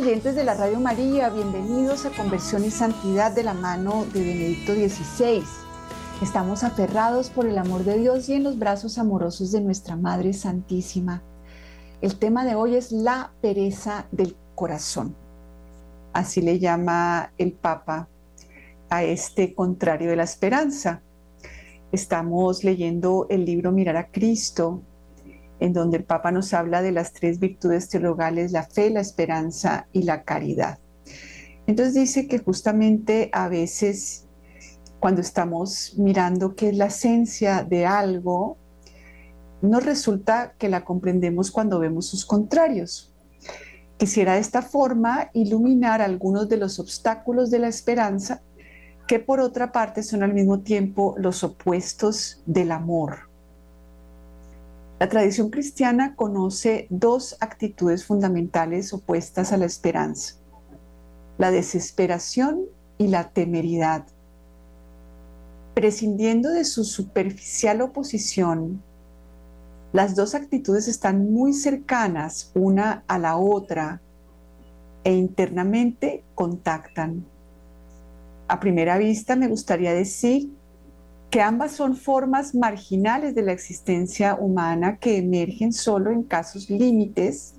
oyentes de la Radio María. Bienvenidos a Conversión y Santidad de la mano de Benedicto XVI. Estamos aferrados por el amor de Dios y en los brazos amorosos de nuestra Madre Santísima. El tema de hoy es la pereza del corazón. Así le llama el Papa a este contrario de la esperanza. Estamos leyendo el libro Mirar a Cristo en donde el Papa nos habla de las tres virtudes teologales, la fe, la esperanza y la caridad. Entonces dice que justamente a veces cuando estamos mirando qué es la esencia de algo, nos resulta que la comprendemos cuando vemos sus contrarios. Quisiera de esta forma iluminar algunos de los obstáculos de la esperanza que por otra parte son al mismo tiempo los opuestos del amor. La tradición cristiana conoce dos actitudes fundamentales opuestas a la esperanza, la desesperación y la temeridad. Prescindiendo de su superficial oposición, las dos actitudes están muy cercanas una a la otra e internamente contactan. A primera vista me gustaría decir que ambas son formas marginales de la existencia humana que emergen solo en casos límites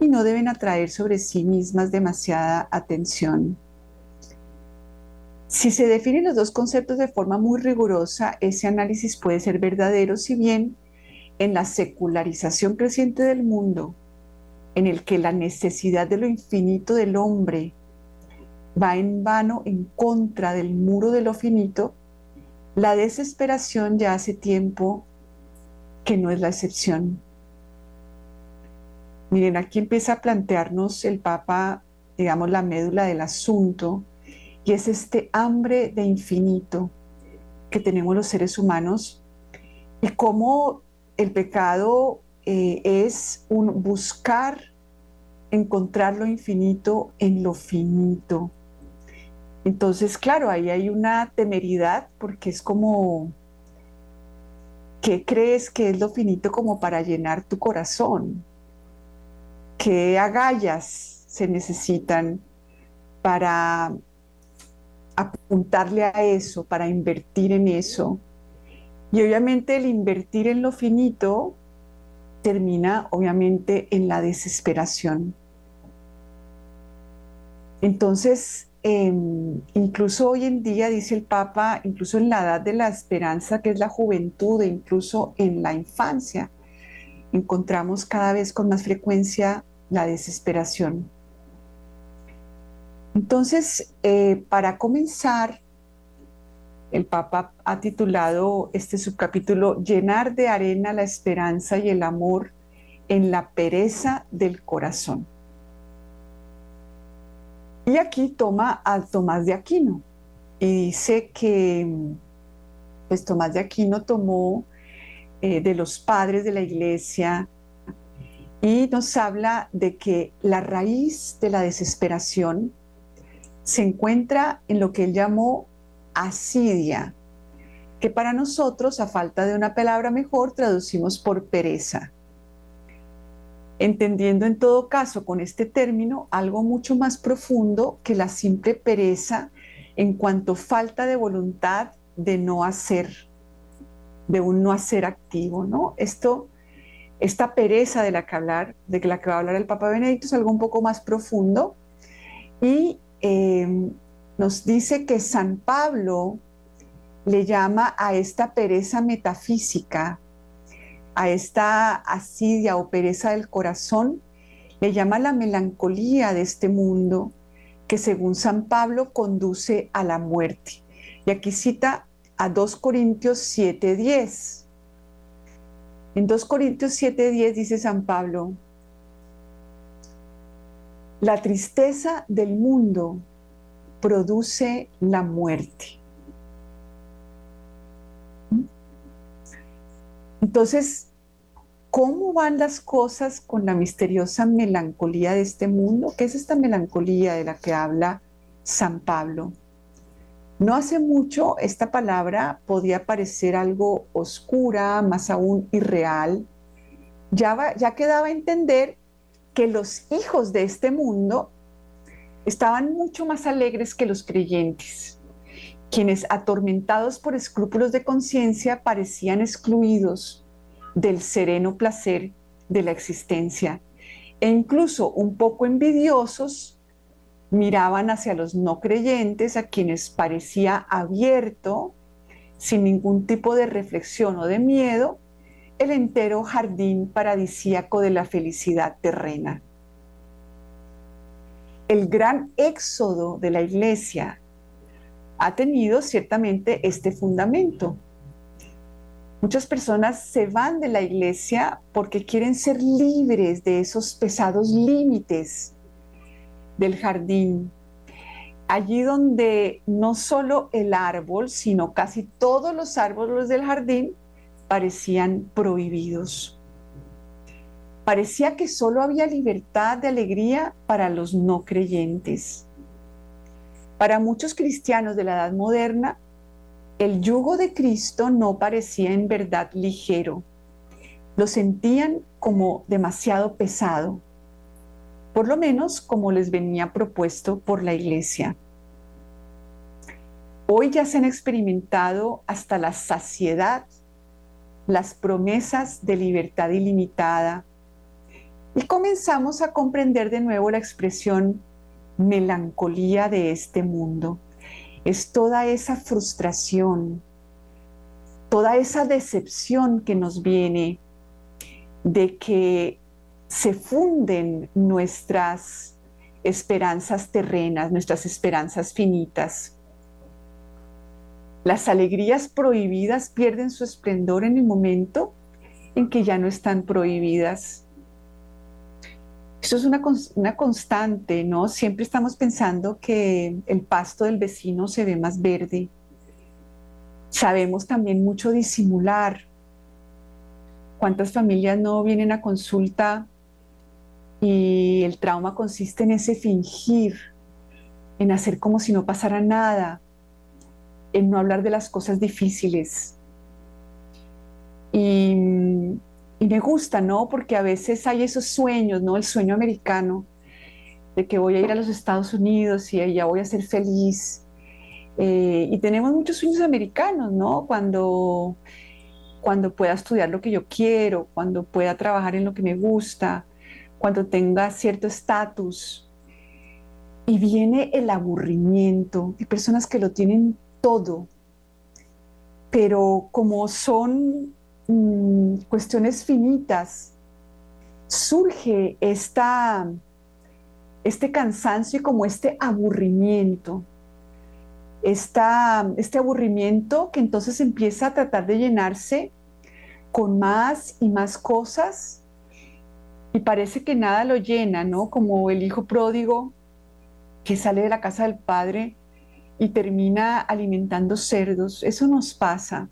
y no deben atraer sobre sí mismas demasiada atención. Si se definen los dos conceptos de forma muy rigurosa, ese análisis puede ser verdadero si bien en la secularización creciente del mundo, en el que la necesidad de lo infinito del hombre va en vano en contra del muro de lo finito, la desesperación ya hace tiempo que no es la excepción. Miren, aquí empieza a plantearnos el Papa, digamos, la médula del asunto, y es este hambre de infinito que tenemos los seres humanos y cómo el pecado eh, es un buscar encontrar lo infinito en lo finito. Entonces, claro, ahí hay una temeridad porque es como, ¿qué crees que es lo finito como para llenar tu corazón? ¿Qué agallas se necesitan para apuntarle a eso, para invertir en eso? Y obviamente el invertir en lo finito termina obviamente en la desesperación. Entonces, Em, incluso hoy en día, dice el Papa, incluso en la edad de la esperanza, que es la juventud, e incluso en la infancia, encontramos cada vez con más frecuencia la desesperación. Entonces, eh, para comenzar, el Papa ha titulado este subcapítulo Llenar de arena la esperanza y el amor en la pereza del corazón. Y aquí toma a Tomás de Aquino y dice que pues Tomás de Aquino tomó eh, de los padres de la iglesia y nos habla de que la raíz de la desesperación se encuentra en lo que él llamó asidia, que para nosotros, a falta de una palabra mejor, traducimos por pereza entendiendo en todo caso con este término algo mucho más profundo que la simple pereza en cuanto falta de voluntad de no hacer, de un no hacer activo, ¿no? Esto, esta pereza de la que hablar, de la que va a hablar el Papa Benedicto es algo un poco más profundo y em, nos dice que San Pablo le llama a esta pereza metafísica a esta asidia o pereza del corazón, le llama la melancolía de este mundo que según San Pablo conduce a la muerte. Y aquí cita a 2 Corintios 7:10. En 2 Corintios 7:10 dice San Pablo, la tristeza del mundo produce la muerte. Entonces, ¿Cómo van las cosas con la misteriosa melancolía de este mundo? ¿Qué es esta melancolía de la que habla San Pablo? No hace mucho esta palabra podía parecer algo oscura, más aún irreal. Ya, ya quedaba a entender que los hijos de este mundo estaban mucho más alegres que los creyentes, quienes atormentados por escrúpulos de conciencia parecían excluidos del sereno placer de la existencia e incluso un poco envidiosos miraban hacia los no creyentes a quienes parecía abierto, sin ningún tipo de reflexión o de miedo, el entero jardín paradisíaco de la felicidad terrena. El gran éxodo de la iglesia ha tenido ciertamente este fundamento. Muchas personas se van de la iglesia porque quieren ser libres de esos pesados límites del jardín. Allí donde no solo el árbol, sino casi todos los árboles del jardín parecían prohibidos. Parecía que solo había libertad de alegría para los no creyentes. Para muchos cristianos de la Edad Moderna, el yugo de Cristo no parecía en verdad ligero. Lo sentían como demasiado pesado, por lo menos como les venía propuesto por la iglesia. Hoy ya se han experimentado hasta la saciedad las promesas de libertad ilimitada y comenzamos a comprender de nuevo la expresión melancolía de este mundo. Es toda esa frustración, toda esa decepción que nos viene de que se funden nuestras esperanzas terrenas, nuestras esperanzas finitas las alegrías prohibidas pierden su esplendor en el momento en que ya no están prohibidas. Eso es una, una, constante, ¿no? Siempre estamos pensando que el pasto del vecino se ve más verde. Sabemos también mucho disimular. ¿Cuántas familias no vienen a consulta y el trauma consiste en ese fingir, en hacer como si no pasara nada, en no hablar de las cosas difíciles. Y, me gusta, ¿no? Porque a veces hay esos sueños, ¿no? El sueño americano de que voy a ir a los Estados Unidos y allá voy a ser feliz. Eh, y tenemos muchos sueños americanos, ¿no? Cuando, cuando pueda estudiar lo que yo quiero, cuando pueda trabajar en lo que me gusta, cuando tenga cierto estatus. Y viene el aburrimiento. Hay personas que lo tienen todo, pero como son mm, cuestiones finitas, surge esta, este cansancio y como este aburrimiento. este aburrimiento que entonces empieza a tratar de llenarse con más y más cosas y parece que nada lo llena, ¿no? Como el hijo pródigo que sale de la casa del padre y termina alimentando cerdos. Eso nos pasa.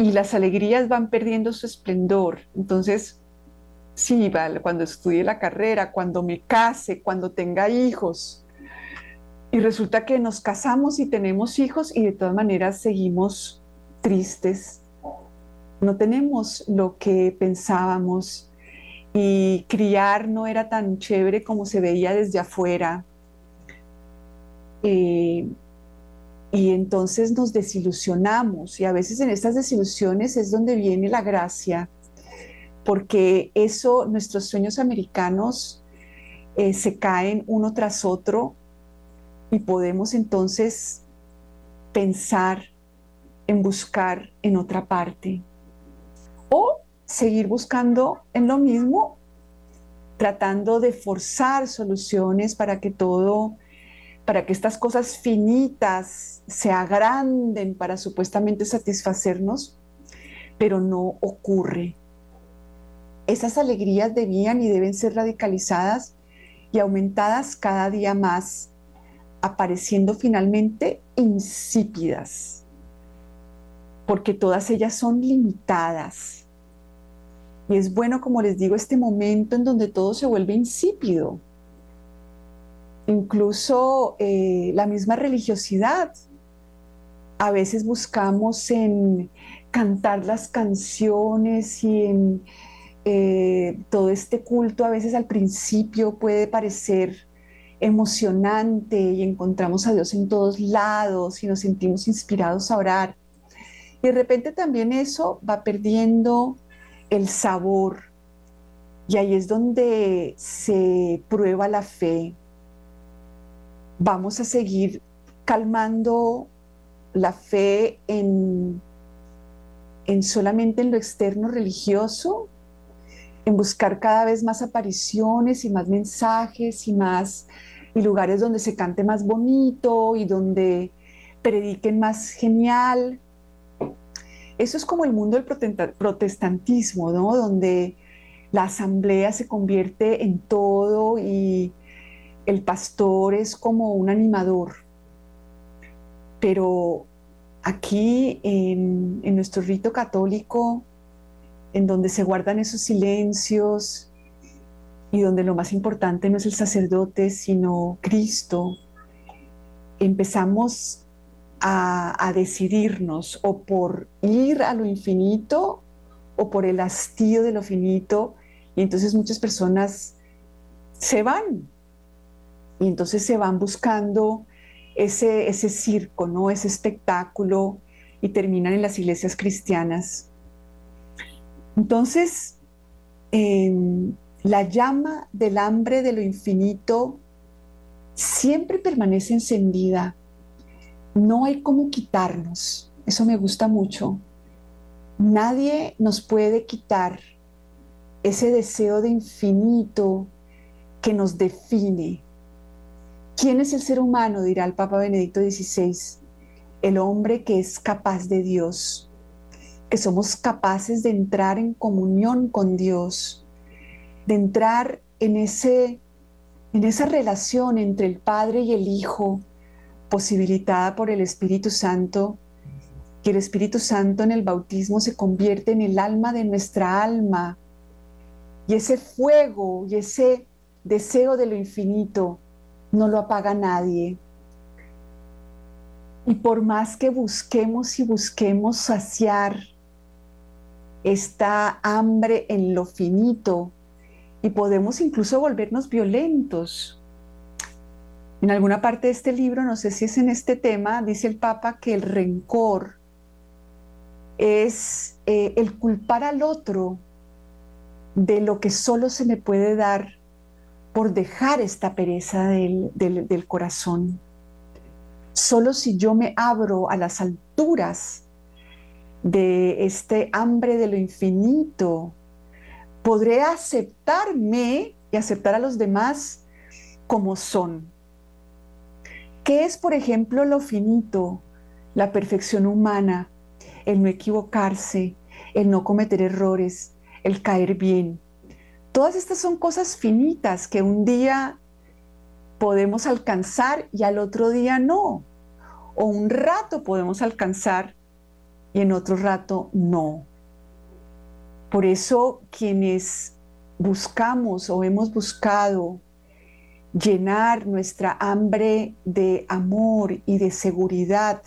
Y las alegrías van perdiendo su esplendor. Entonces, sí, cuando estudie la carrera, cuando me case, cuando tenga hijos. Y resulta que nos casamos y tenemos hijos y de todas maneras seguimos tristes. No tenemos lo que pensábamos y criar no era tan chévere como se veía desde afuera eh, y entonces nos desilusionamos. Y a veces en estas desilusiones es donde viene la gracia, porque eso, nuestros sueños americanos eh, se caen uno tras otro y podemos entonces pensar en buscar en otra parte o seguir buscando en lo mismo, tratando de forzar soluciones para que todo para que estas cosas finitas se agranden para supuestamente satisfacernos, pero no ocurre. Esas alegrías debían y deben ser radicalizadas y aumentadas cada día más, apareciendo finalmente insípidas, porque todas ellas son limitadas. Y es bueno, como les digo, este momento en donde todo se vuelve insípido, incluso eh, la misma religiosidad. A veces buscamos en cantar las canciones y en eh, todo este culto a veces al principio puede parecer emocionante y encontramos a Dios en todos lados y nos sentimos inspirados a orar. Y de repente también eso va perdiendo el sabor. Y ahí es donde se prueba la fe. Vamos a seguir calmando la fe en, en solamente en lo externo religioso, en buscar cada vez más apariciones y más mensajes y más y lugares donde se cante más bonito y donde prediquen más genial. Eso es como el mundo del protestantismo, ¿no? Donde la asamblea se convierte en todo y el pastor es como un animador. Pero aquí en, nuestro rito católico, en donde se guardan esos silencios, y donde lo más importante no es el sacerdote, sino Cristo, empezamos a, decidirnos o por ir a lo infinito o por el hastío de lo finito. Y entonces muchas personas se van. Y entonces se van buscando ese, ese circo, ¿no? ese espectáculo y terminan en las iglesias cristianas. Entonces, em, la llama del hambre de lo infinito siempre permanece encendida. No hay cómo quitarnos. Eso me gusta mucho. Nadie nos puede quitar ese deseo de infinito que nos define. ¿Quién es el ser humano? dirá el Papa Benedicto XVI. El hombre que es capaz de Dios, que somos capaces de entrar en comunión con Dios, de entrar en, ese, en esa relación entre el Padre y el Hijo, posibilitada por el Espíritu Santo, que el Espíritu Santo en el bautismo se convierte en el alma de nuestra alma, y ese fuego y ese deseo de lo infinito no lo apaga nadie. Y por más que busquemos y busquemos saciar esta hambre en lo finito, y podemos incluso volvernos violentos. En alguna parte de este libro, no sé si es en este tema, dice el Papa que el rencor es eh, el culpar al otro de lo que solo se me puede dar por dejar esta pereza del, del corazón. Solo si yo me abro a las alturas de este hambre de lo infinito, podré aceptarme y aceptar a los demás como son. ¿Qué es, por ejemplo, lo finito, la perfección humana, el no equivocarse, el no cometer errores, el caer bien? Todas estas son cosas finitas que un día podemos alcanzar y al otro día no. O un rato podemos alcanzar y en otro rato no. Por eso quienes buscamos o hemos buscado llenar nuestra hambre de amor y de seguridad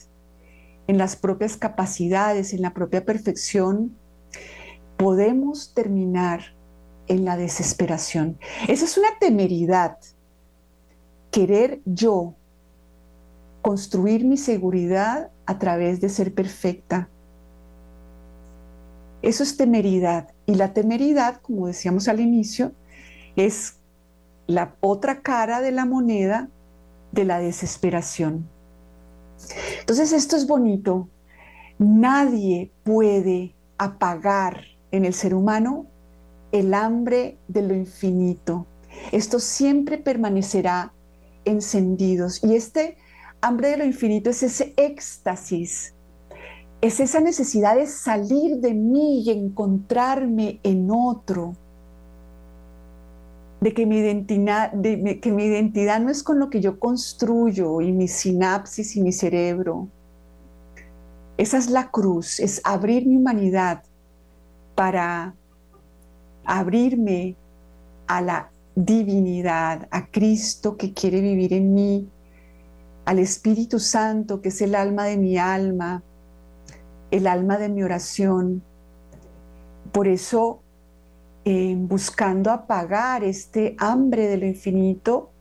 en las propias capacidades, en la propia perfección, podemos terminar en la desesperación. Esa es una temeridad. Querer yo construir mi seguridad a través de ser perfecta, eso es temeridad. Y la temeridad, como decíamos al inicio, es la otra cara de la moneda de la desesperación. Entonces esto es bonito. Nadie puede apagar en el ser humano el hambre de lo infinito. Esto siempre permanecerá encendidos. Y este hambre de lo infinito es ese éxtasis es esa necesidad de salir de mí y encontrarme en otro, de que mi identidad, que mi identidad no es con lo que yo construyo y mi sinapsis y mi cerebro. Esa es la cruz, es abrir mi humanidad para abrirme a la divinidad, a Cristo que quiere vivir en mí, al Espíritu Santo que es el alma de mi alma, el alma de mi oración. Por eso eh, buscando apagar este hambre de lo infinito,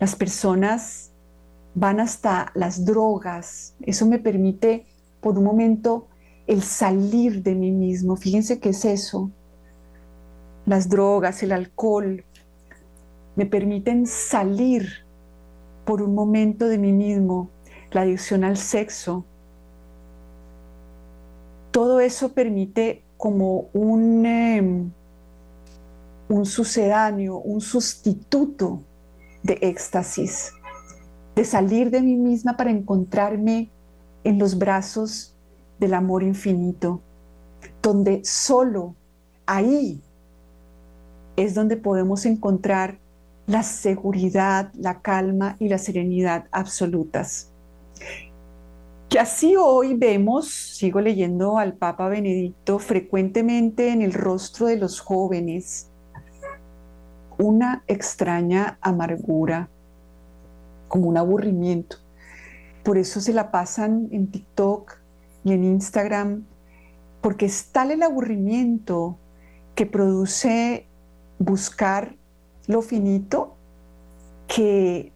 las personas van hasta las drogas. Eso me permite por un momento el salir de mí mismo. Fíjense qué es eso. Las drogas, el alcohol, me permiten salir por un momento de mí mismo. La adicción al sexo. Todo eso permite como un, em, un sucedáneo, un sustituto de éxtasis, de salir de mí misma para encontrarme en los brazos del amor infinito, donde solo ahí es donde podemos encontrar la seguridad, la calma y la serenidad absolutas. Que así hoy vemos, sigo leyendo al Papa Benedicto, frecuentemente en el rostro de los jóvenes, una extraña amargura, como un aburrimiento. Por eso se la pasan en TikTok y en Instagram, porque es tal el aburrimiento que produce buscar lo finito que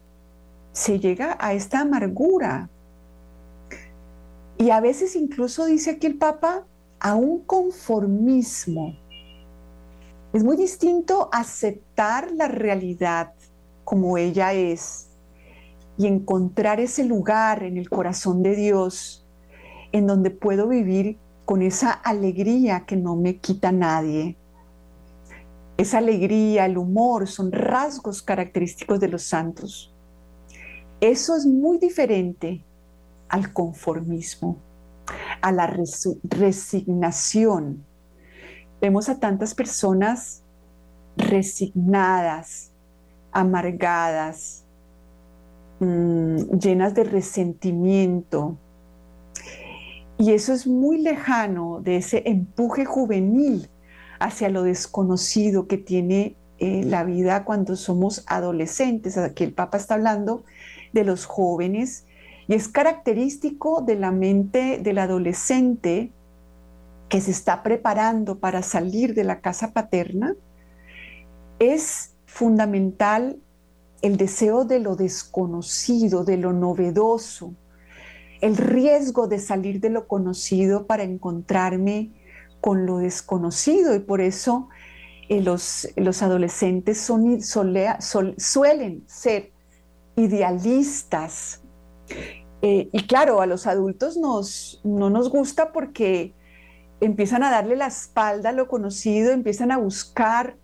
se llega a esta amargura. Y a veces incluso dice aquí el Papa, a un conformismo. Es muy distinto aceptar la realidad como ella es y encontrar ese lugar en el corazón de Dios en donde puedo vivir con esa alegría que no me quita nadie. Esa alegría, el humor son rasgos característicos de los santos. Eso es muy diferente al conformismo, a la resignación. Vemos a tantas personas resignadas, amargadas, mm, llenas de resentimiento. Y eso es muy lejano de ese empuje juvenil hacia lo desconocido que tiene eh, la vida cuando somos adolescentes. Aquí el Papa está hablando de los jóvenes y es característico de la mente del adolescente que se está preparando para salir de la casa paterna. Es fundamental el deseo de lo desconocido, de lo novedoso, el riesgo de salir de lo conocido para encontrarme con lo desconocido y por eso eh, los, los, adolescentes suelen ser idealistas. Eh, y claro, a los adultos nos, no nos gusta porque empiezan a darle la espalda a lo conocido, empiezan a buscar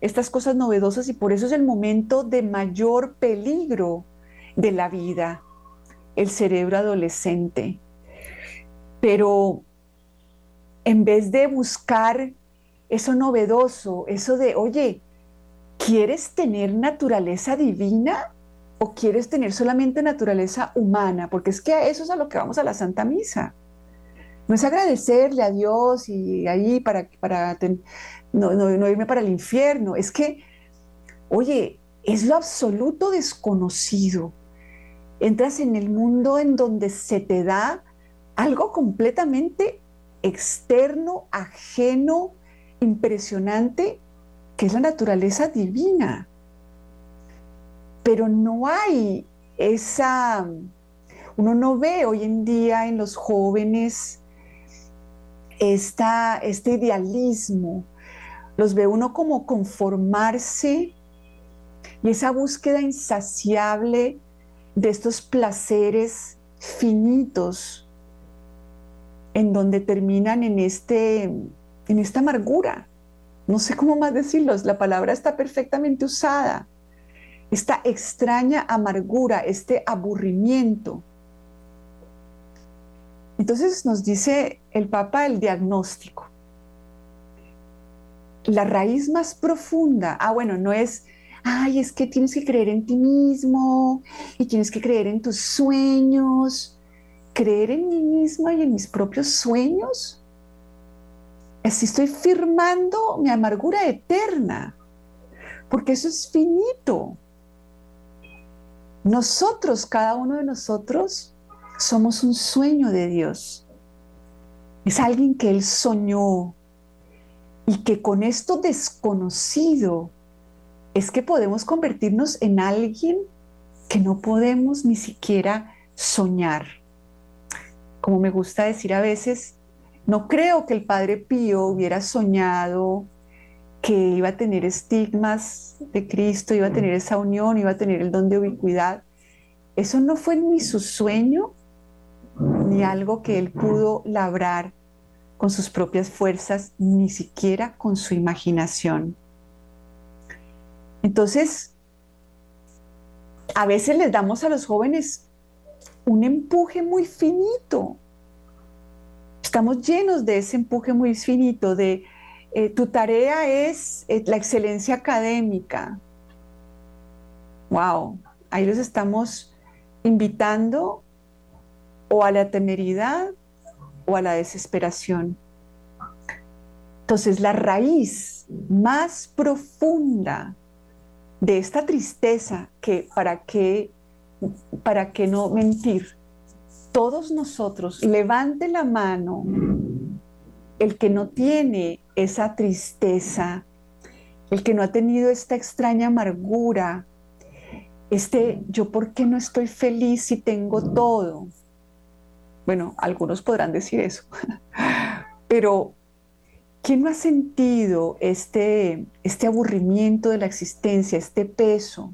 estas cosas novedosas y por eso es el momento de mayor peligro de la vida, el cerebro adolescente. Pero en vez de buscar eso novedoso, eso de, oye, ¿quieres tener naturaleza divina o quieres tener solamente naturaleza humana? Porque es que eso es a lo que vamos a la Santa Misa. No es agradecerle a Dios y ahí para, para no, no irme para el infierno. Es que, oye, es lo absoluto desconocido. Entras en el mundo en donde se te da algo completamente externo, ajeno, impresionante, que es la naturaleza divina. Pero no hay esa, uno no ve hoy en día en los jóvenes esta, este idealismo, los ve uno como conformarse y esa búsqueda insaciable de estos placeres finitos en donde terminan en, este, en esta amargura. No sé cómo más decirlo, la palabra está perfectamente usada. Esta extraña amargura, este aburrimiento. Entonces nos dice el Papa el diagnóstico. La raíz más profunda, ah, bueno, no es, ay, es que tienes que creer en ti mismo y tienes que creer en tus sueños creer en mí misma y en mis propios sueños, así estoy firmando mi amargura eterna, porque eso es finito. Nosotros, cada uno de nosotros, somos un sueño de Dios. Es alguien que Él soñó Y que con esto desconocido es que podemos convertirnos en alguien que no podemos ni siquiera soñar. Como me gusta decir a veces, no creo que el Padre Pío hubiera soñado que iba a tener estigmas de Cristo, iba a tener esa unión, iba a tener el don de ubicuidad. Eso no fue ni su sueño, ni algo que él pudo labrar con sus propias fuerzas, ni siquiera con su imaginación. Entonces, a veces les damos a los jóvenes un empuje muy finito. Estamos llenos de ese empuje muy finito, de eh, tu tarea es eh, la excelencia académica. Wow, ahí los estamos invitando o a la temeridad o a la desesperación. Entonces la raíz más profunda de esta tristeza que para qué para qué no mentir. Todos nosotros levante la mano el que no tiene esa tristeza el que no ha tenido esta extraña amargura este yo por qué no estoy feliz si tengo todo bueno, algunos podrán decir eso, pero ¿quién no ha sentido este, este aburrimiento de la existencia, este peso?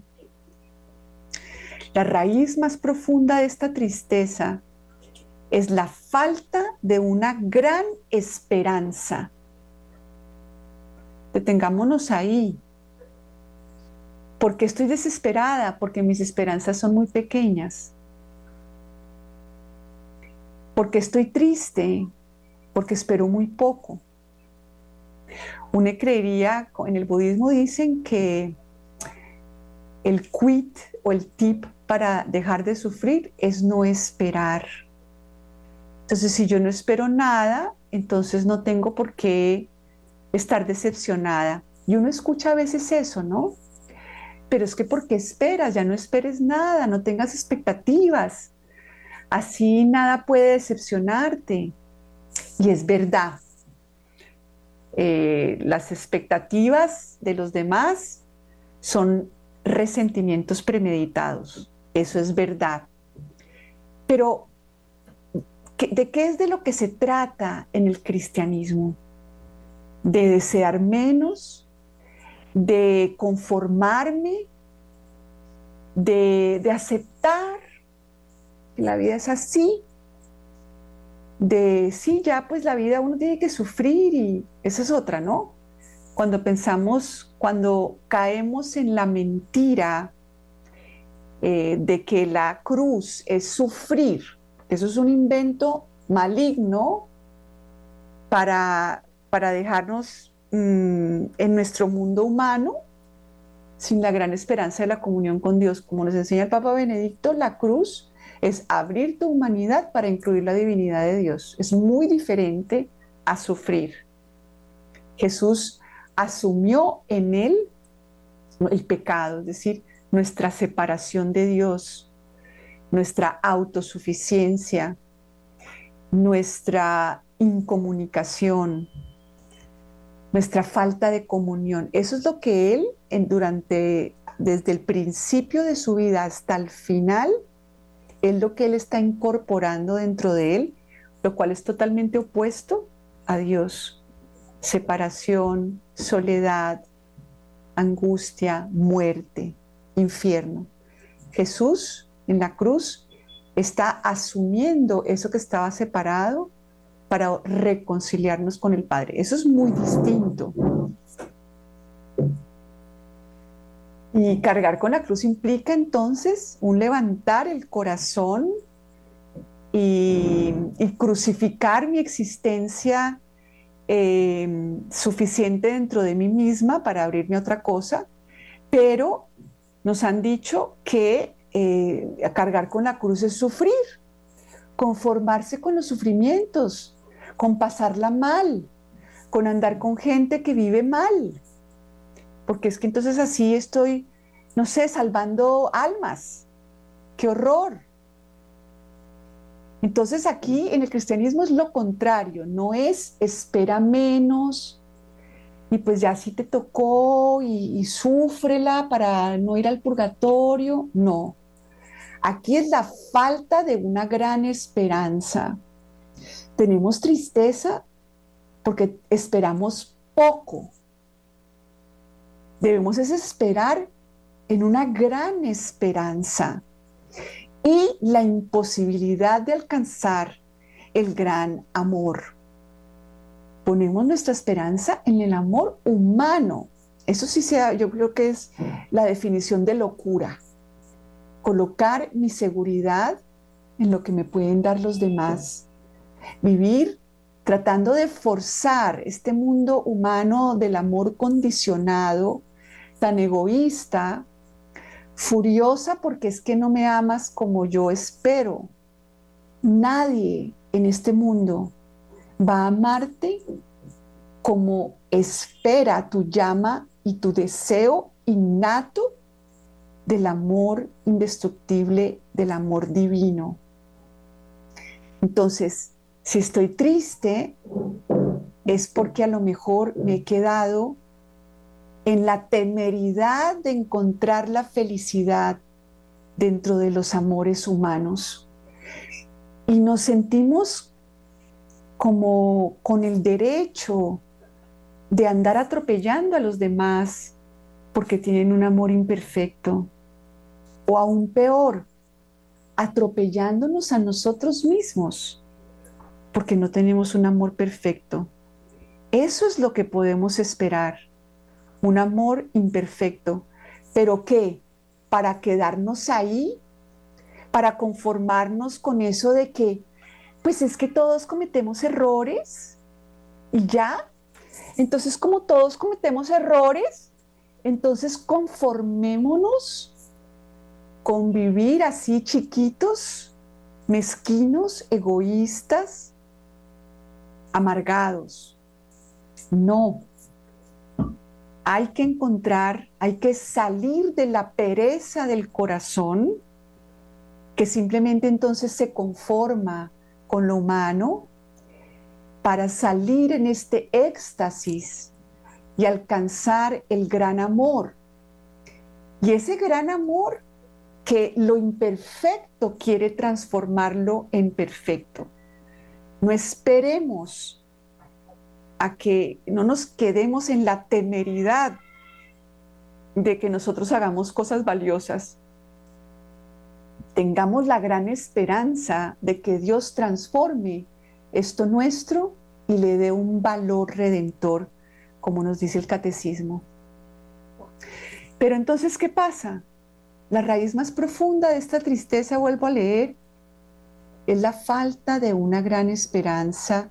La raíz más profunda de esta tristeza es la falta de una gran esperanza. Detengámonos ahí. ¿Por qué estoy desesperada? Porque mis esperanzas son muy pequeñas porque estoy triste, porque espero muy poco. Uno creería, en el budismo dicen que el quit o el tip para dejar de sufrir es no esperar. Entonces, si yo no espero nada, entonces no tengo por qué estar decepcionada. Y uno escucha a veces eso, ¿no? Pero es que porque esperas, ya no esperes nada, no tengas expectativas. Así nada puede decepcionarte. Y es verdad. Eh, las expectativas de los demás son resentimientos premeditados. Eso es verdad. Pero, ¿de qué es de lo que se trata en el cristianismo? De desear menos, de conformarme, de, de aceptar la vida es así, de sí, ya pues la vida uno tiene que sufrir y esa es otra, ¿no? Cuando pensamos, cuando caemos en la mentira eh, de que la cruz es sufrir, eso es un invento maligno para, para dejarnos mm, en nuestro mundo humano sin la gran esperanza de la comunión con Dios. Como nos enseña el Papa Benedicto, la cruz es abrir tu humanidad para incluir la divinidad de Dios. Es muy diferente a sufrir. Jesús asumió en él el pecado, es decir, nuestra separación de Dios, nuestra autosuficiencia, nuestra incomunicación, nuestra falta de comunión. Eso es lo que él durante desde el principio de su vida hasta el final es lo que Él está incorporando dentro de Él, lo cual es totalmente opuesto a Dios. Separación, soledad, angustia, muerte, infierno. Jesús en la cruz está asumiendo eso que estaba separado para reconciliarnos con el Padre. Eso es muy distinto. Y cargar con la cruz implica entonces un levantar el corazón y, crucificar mi existencia eh, suficiente dentro de mí misma para abrirme a otra cosa, pero nos han dicho que eh, cargar con la cruz es sufrir, conformarse con los sufrimientos, con pasarla mal, con andar con gente que vive mal porque es que entonces así estoy, no sé, salvando almas. ¡Qué horror! Entonces aquí en el cristianismo es lo contrario, no es espera menos, y pues ya si te tocó y, y para no ir al purgatorio. No. Aquí es la falta de una gran esperanza. Tenemos tristeza porque esperamos poco. Debemos esperar en una gran esperanza y la imposibilidad de alcanzar el gran amor. Ponemos nuestra esperanza en el amor humano. Eso sí sea, yo creo que es la definición de locura. Colocar mi seguridad en lo que me pueden dar los demás. Vivir tratando de forzar este mundo humano del amor condicionado, tan egoísta, furiosa porque es que no me amas como yo espero. Nadie en este mundo va a amarte como espera tu llama y tu deseo innato del amor indestructible, del amor divino. Entonces, si estoy triste, es porque a lo mejor me he quedado en la temeridad de encontrar la felicidad dentro de los amores humanos. Y nos sentimos como con el derecho de andar atropellando a los demás porque tienen un amor imperfecto. O aún peor, atropellándonos a nosotros mismos porque no tenemos un amor perfecto. Eso es lo que podemos esperar, un amor imperfecto. ¿Pero qué? ¿Para quedarnos ahí? ¿Para conformarnos con eso de que, pues es que todos cometemos errores y ya? Entonces, como todos cometemos errores, entonces conformémonos con vivir así chiquitos, mezquinos, egoístas, amargados. No. Hay que encontrar, hay que salir de la pereza del corazón, que simplemente entonces se conforma con lo humano, para salir en este éxtasis y alcanzar el gran amor. Y ese gran amor que lo imperfecto quiere transformarlo en perfecto. No esperemos a que no nos quedemos en la temeridad de que nosotros hagamos cosas valiosas. Tengamos la gran esperanza de que Dios transforme esto nuestro y le dé un valor redentor, como nos dice el catecismo. Pero entonces, ¿qué pasa? La raíz más profunda de esta tristeza, vuelvo a leer, es la falta de una gran esperanza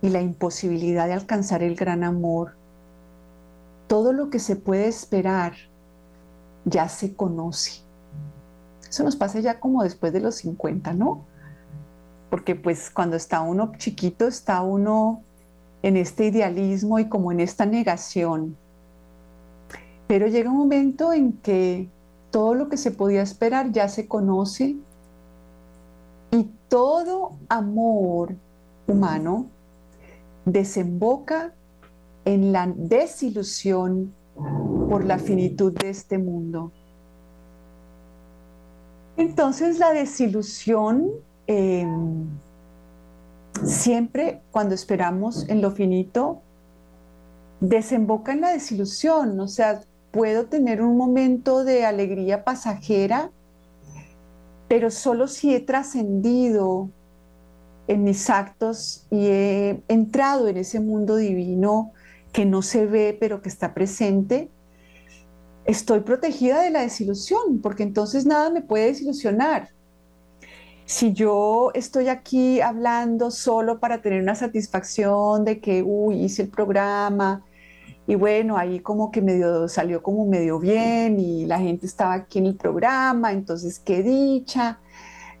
y la imposibilidad de alcanzar el gran amor. Todo lo que se puede esperar ya se conoce. Eso nos pasa ya como después de los 50, ¿no? Porque pues cuando está uno chiquito está uno en este idealismo y como en esta negación. Pero llega un momento en que todo lo que se podía esperar ya se conoce y todo amor humano desemboca en la desilusión por la finitud de este mundo. Entonces la desilusión em, siempre cuando esperamos en lo finito desemboca en la desilusión, o sea, puedo tener un momento de alegría pasajera pero solo si he trascendido en mis actos y he entrado en ese mundo divino que no se ve, pero que está presente, estoy protegida de la desilusión, porque entonces nada me puede desilusionar. Si yo estoy aquí hablando solo para tener una satisfacción de que, uy, hice el programa, y bueno, ahí como que salió como medio bien y la gente estaba aquí en el programa, entonces qué dicha,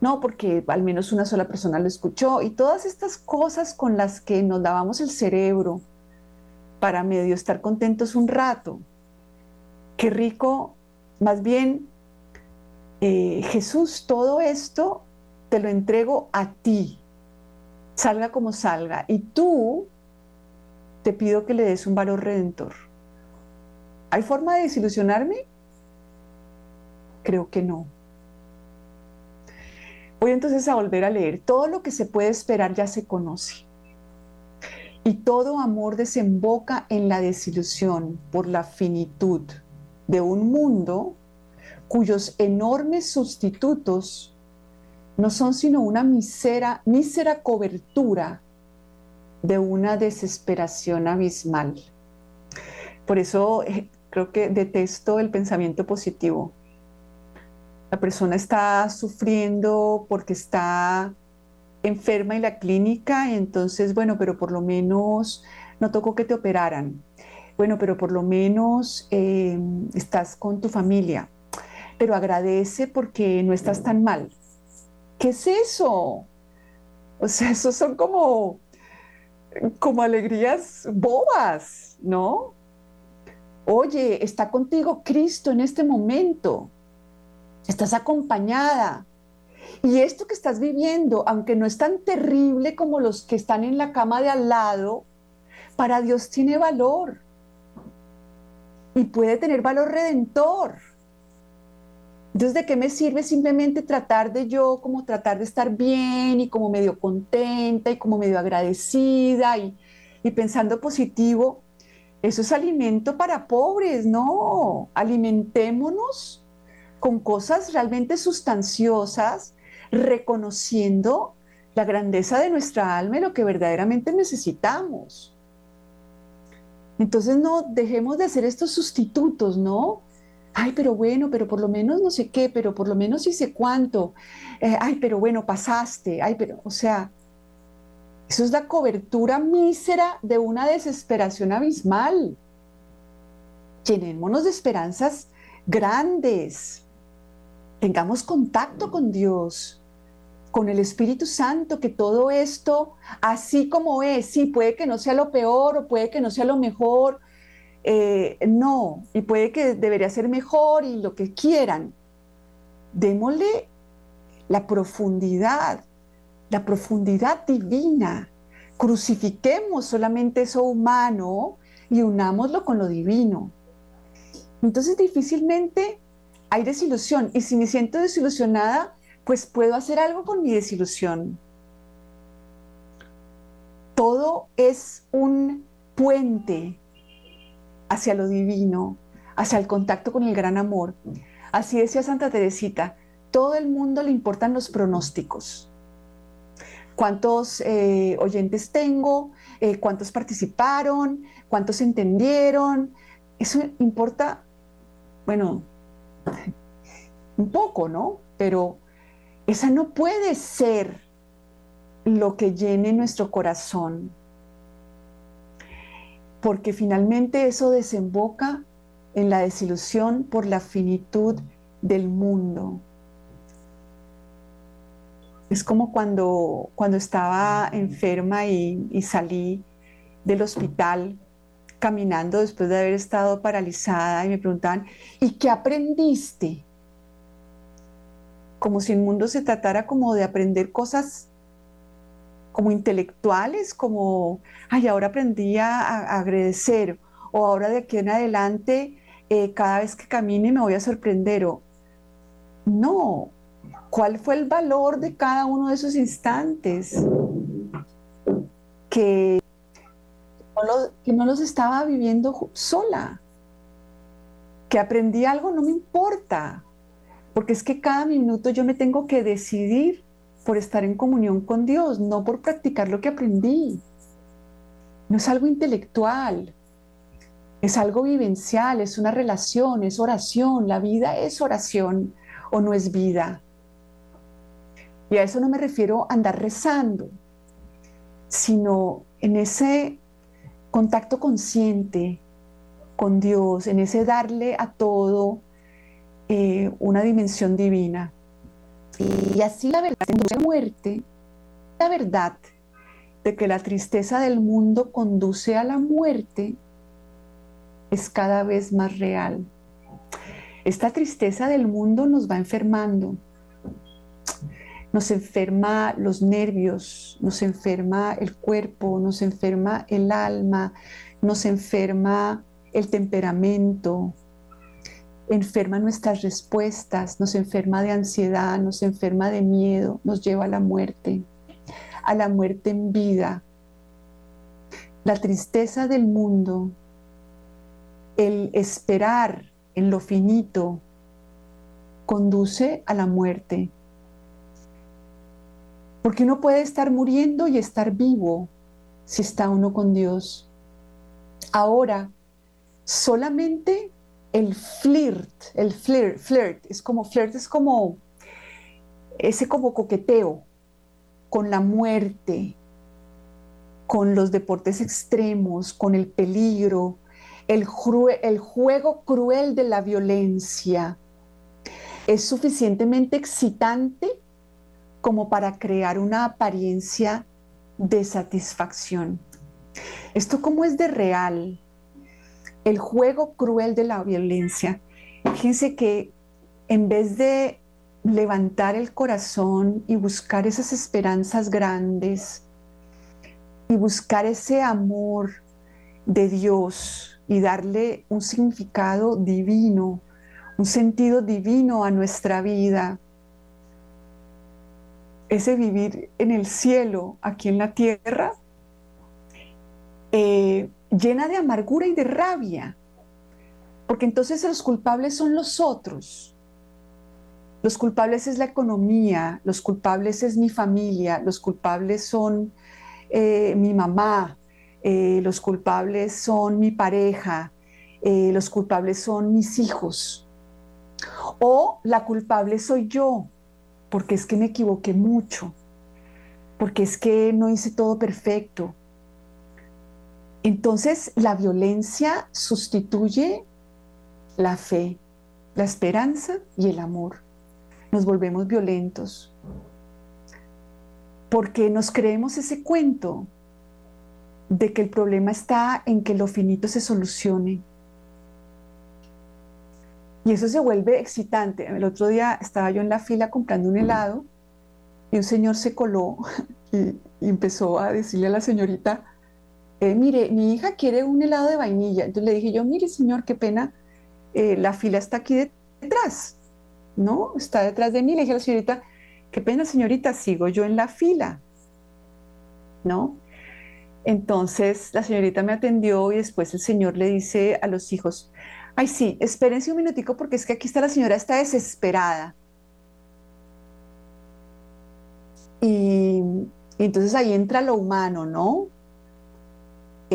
¿no? Porque al menos una sola persona lo escuchó y todas estas cosas con las que nos dábamos el cerebro para medio estar contentos un rato. Qué rico, más bien, eh, Jesús, todo esto te lo entrego a ti, salga como salga, y tú te pido que le des un valor redentor. ¿Hay forma de desilusionarme? Creo que no. Voy entonces a volver a leer. Todo lo que se puede esperar ya se conoce. Y todo amor desemboca en la desilusión por la finitud de un mundo cuyos enormes sustitutos no son sino una mísera, mísera cobertura de una desesperación abismal. Por eso eh, creo que detesto el pensamiento positivo. La persona está sufriendo porque está enferma en la clínica, entonces, bueno, pero por lo menos no tocó que te operaran. Bueno, pero por lo menos eh, estás con tu familia. Pero agradece porque no estás tan mal. ¿Qué es eso? O sea, esos son como, como alegrías bobas, ¿no? Oye, está contigo Cristo en este momento. Estás acompañada. Y esto que estás viviendo, aunque no es tan terrible como los que están en la cama de al lado, para Dios tiene valor. Y puede tener valor redentor. Entonces, ¿de qué me sirve simplemente tratar de yo, como tratar de estar bien y como medio contenta y como medio agradecida y, y pensando positivo? Eso es alimento para pobres, no. Alimentémonos con cosas realmente sustanciosas, reconociendo la grandeza de nuestra alma y lo que verdaderamente necesitamos. Entonces no dejemos de hacer estos sustitutos, ¿no? ay, pero bueno, pero por lo menos no sé qué, pero por lo menos hice cuánto, eh, ay, pero bueno, pasaste, ay, pero, o sea, eso es la cobertura mísera de una desesperación abismal. Llenémonos de esperanzas grandes. Tengamos contacto con Dios, con el Espíritu Santo, que todo esto, así como es, sí, puede que no sea lo peor o puede que no sea lo mejor, eh, no, y puede que debería ser mejor y lo que quieran. Démosle la profundidad, la profundidad divina. Crucifiquemos solamente eso humano y unámoslo con lo divino. Entonces difícilmente hay desilusión. Y si me siento desilusionada, pues puedo hacer algo con mi desilusión. Todo es un puente hacia lo divino, hacia el contacto con el gran amor. Así decía Santa Teresita, todo el mundo le importan los pronósticos. ¿Cuántos eh, oyentes tengo? Eh, ¿Cuántos participaron? ¿Cuántos entendieron? Eso importa, bueno, un poco, ¿no? Pero esa no puede ser lo que llene nuestro corazón porque finalmente eso desemboca en la desilusión por la finitud del mundo. Es como cuando, cuando estaba enferma y, y salí del hospital caminando después de haber estado paralizada y me preguntaban, ¿y qué aprendiste? Como si el mundo se tratara como de aprender cosas como intelectuales, como, ay, ahora aprendí a, agradecer, o ahora de aquí en adelante, eh, cada vez que camine me voy a sorprender, o no, ¿cuál fue el valor de cada uno de esos instantes? Que que no los estaba viviendo sola, que aprendí algo, no me importa, porque es que cada minuto yo me tengo que decidir por estar en comunión con Dios, no por practicar lo que aprendí. No es algo intelectual, es algo vivencial, es una relación, es oración. La vida es oración o no es vida. Y a eso no me refiero a andar rezando, sino en ese contacto consciente con Dios, en ese darle a todo eh, una dimensión divina. Y así la verdad conduce la muerte, la verdad de que la tristeza del mundo conduce a la muerte es cada vez más real. Esta tristeza del mundo nos va enfermando, nos enferma los nervios, nos enferma el cuerpo, nos enferma el alma, nos enferma el temperamento, enferma nuestras respuestas, nos enferma de ansiedad, nos enferma de miedo, nos lleva a la muerte, a la muerte en vida. La tristeza del mundo, el esperar en lo finito, conduce a la muerte. Porque uno puede estar muriendo y estar vivo si está uno con Dios. Ahora, solamente el flirt, el flirt, flirt, es como flirt, es como ese como coqueteo con la muerte, con los deportes extremos, con el peligro, el, el juego cruel de la violencia, es suficientemente excitante como para crear una apariencia de satisfacción. Esto como es de real, el juego cruel de la violencia. Fíjense que en vez de levantar el corazón y buscar esas esperanzas grandes y buscar ese amor de Dios y darle un significado divino, un sentido divino a nuestra vida, ese vivir en el cielo, aquí en la tierra, eh, llena de amargura y de rabia, porque entonces los culpables son los otros. Los culpables es la economía, los culpables es mi familia, los culpables son eh, mi mamá, eh, los culpables son mi pareja, los culpables son mis hijos. O la culpable soy yo, porque es que me equivoqué mucho, porque es que no hice todo perfecto. Entonces la violencia sustituye la fe, la esperanza y el amor. Nos volvemos violentos porque nos creemos ese cuento de que el problema está en que lo finito se solucione y eso se vuelve excitante. El otro día estaba yo en la fila comprando un helado y un señor se coló y, empezó a decirle a la señorita, eh, mire, mi hija quiere un helado de vainilla. Entonces le dije yo, mire señor, qué pena, eh, la fila está aquí detrás, ¿no? Está detrás de mí. Le dije a la señorita, qué pena señorita, sigo yo en la fila, ¿no? Entonces la señorita me atendió y después el señor le dice a los hijos, Ay, sí, espérense un minutico porque es que aquí está la señora, está desesperada. Y, entonces ahí entra lo humano, ¿no?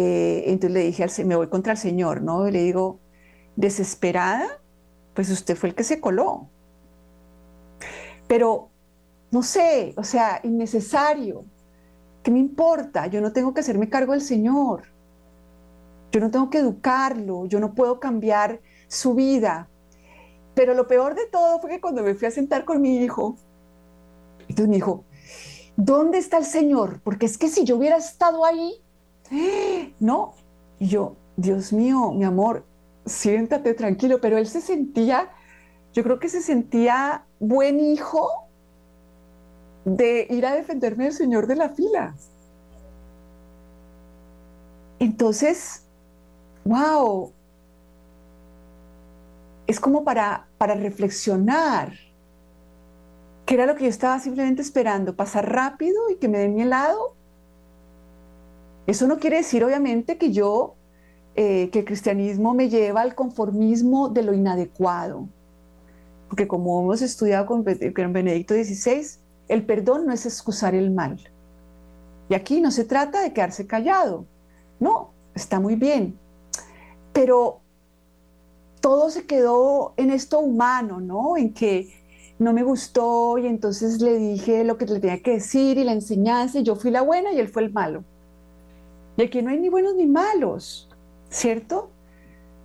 Eh, entonces le dije, al, me voy contra el señor, ¿no? Y le digo, desesperada, pues usted fue el que se coló. Pero, no sé, o sea, innecesario. ¿Qué me importa? Yo no tengo que hacerme cargo del Señor. Yo no tengo que educarlo, yo no puedo cambiar su vida. Pero lo peor de todo fue que cuando me fui a sentar con mi hijo, entonces me dijo, ¿dónde está el Señor? Porque es que si yo hubiera estado ahí, no. Y yo, Dios mío, mi amor, siéntate tranquilo, pero él se sentía, yo creo que se sentía buen hijo de ir a defenderme del Señor de la fila. Entonces, wow, es como para, para reflexionar. ¿Qué era lo que yo estaba simplemente esperando? ¿Pasar rápido y que me den mi helado? Eso no quiere decir, obviamente, que yo, eh, que el cristianismo me lleva al conformismo de lo inadecuado. Porque como hemos estudiado con, con Benedicto XVI, el perdón no es excusar el mal. Y aquí no se trata de quedarse callado. No, está muy bien pero todo se quedó en esto humano, ¿no? En que no me gustó y entonces le dije lo que le tenía que decir y la enseñanza y yo fui la buena y él fue el malo. Y aquí no hay ni buenos ni malos, ¿cierto?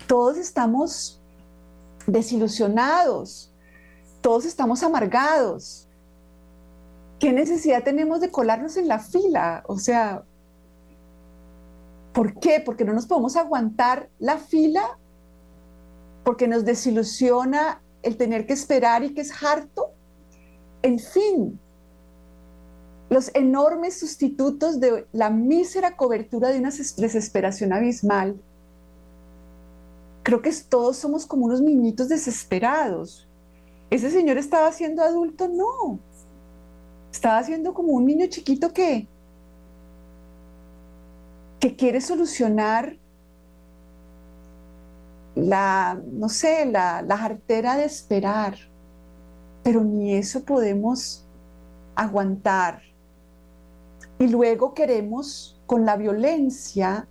Todos estamos desilusionados, todos estamos amargados. ¿Qué necesidad tenemos de colarnos en la fila? O sea, ¿Por qué? Porque no nos podemos aguantar la fila, porque nos desilusiona el tener que esperar y que es harto. En fin, los enormes sustitutos de la mísera cobertura de una desesperación abismal. Creo que todos somos como unos niñitos desesperados. ¿Ese señor estaba siendo adulto? No. Estaba siendo como un niño chiquito que, que quiere solucionar la, no sé, la, la jartera de esperar. Pero ni eso podemos aguantar y luego queremos con la violencia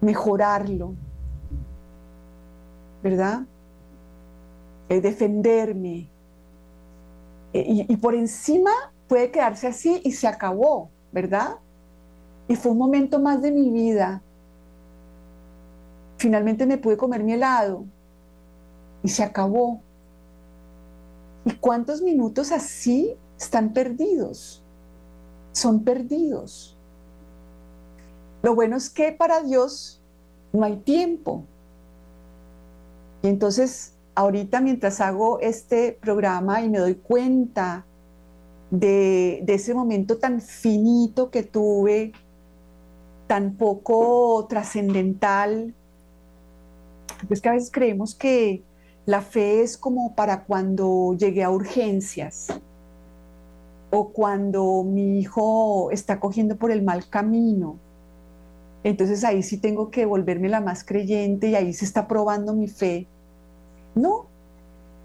mejorarlo, ¿verdad? Eh, defenderme. Eh, y, y por encima puede quedarse así y se acabó, ¿verdad? Y fue un momento más de mi vida. Finalmente me pude comer mi helado y se acabó. ¿Y cuántos minutos así están perdidos? Son perdidos. Lo bueno es que para Dios no hay tiempo. Y entonces, ahorita mientras hago este programa y me doy cuenta de, ese momento tan finito que tuve, tan poco trascendental, es que a veces creemos que la fe es como para cuando llegué a urgencias o cuando mi hijo está cogiendo por el mal camino. Entonces ahí sí tengo que volverme la más creyente y ahí se está probando mi fe. No,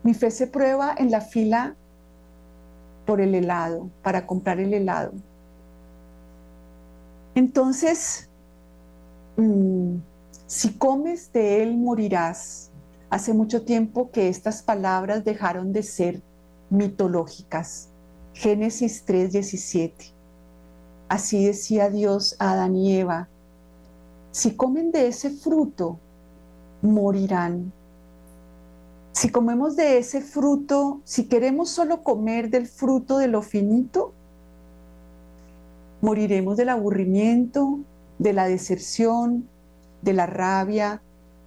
mi fe se prueba en la fila por el helado, para comprar el helado. Entonces, mm, si comes de él morirás. Hace mucho tiempo que estas palabras dejaron de ser mitológicas Génesis 3:17. Así decía Dios a Adán y Eva, si comen de ese fruto, morirán. Si comemos de ese fruto, si queremos solo comer del fruto de lo finito, moriremos del aburrimiento, de la deserción, de la rabia,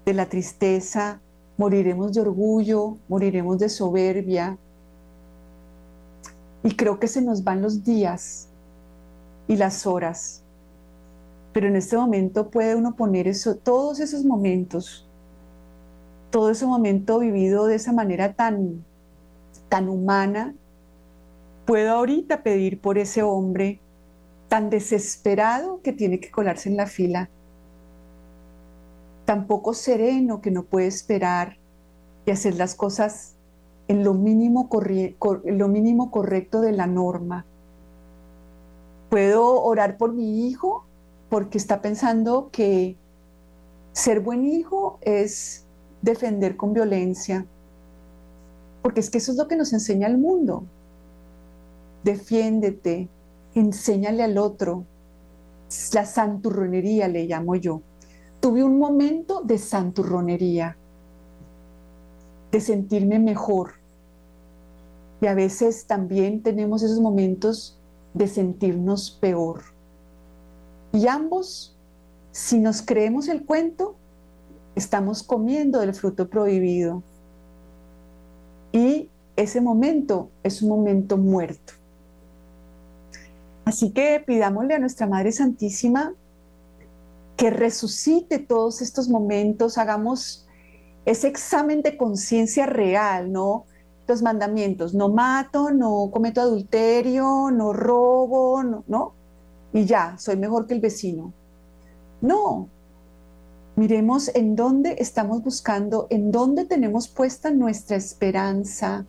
de la tristeza, moriremos de orgullo, moriremos de soberbia, y creo que se nos van los días y las horas. Pero en este momento puede uno poner eso, todos esos momentos, todo ese momento vivido de esa manera tan, tan humana. Puedo ahorita pedir por ese hombre tan desesperado que tiene que colarse en la fila, tan poco sereno que no puede esperar y hacer las cosas en lo mínimo, lo mínimo correcto de la norma. Puedo orar por mi hijo porque está pensando que ser buen hijo es defender con violencia. Porque es que eso es lo que nos enseña el mundo. Defiéndete, enséñale al otro. La santurronería le llamo yo. Tuve un momento de santurronería, de sentirme mejor, y a veces también tenemos esos momentos de sentirnos peor. Y ambos, si nos creemos el cuento, estamos comiendo del fruto prohibido. Y ese momento es un momento muerto. Así que pidámosle a nuestra Madre Santísima que resucite todos estos momentos, hagamos ese examen de conciencia real, ¿no? Los mandamientos, no mato, no cometo adulterio, no robo, no, no, y ya, soy mejor que el vecino. No, miremos en dónde estamos buscando, en dónde tenemos puesta nuestra esperanza,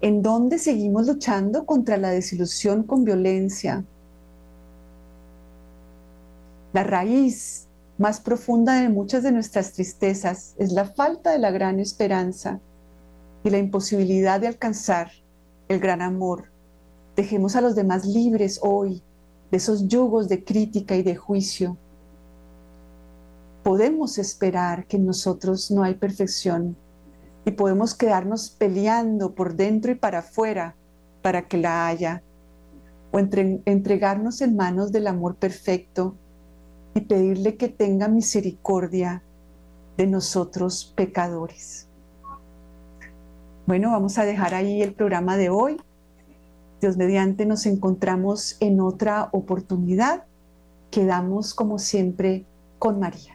en dónde seguimos luchando contra la desilusión con violencia. La raíz más profunda de muchas de nuestras tristezas es la falta de la gran esperanza y la imposibilidad de alcanzar el gran amor. Dejemos a los demás libres hoy de esos yugos de crítica y de juicio. Podemos esperar que en nosotros no hay perfección y podemos quedarnos peleando por dentro y para afuera para que la haya, o entregarnos en manos del amor perfecto y pedirle que tenga misericordia de nosotros pecadores. Bueno, vamos a dejar ahí el programa de hoy. Dios mediante nos encontramos en otra oportunidad. Quedamos como siempre con María.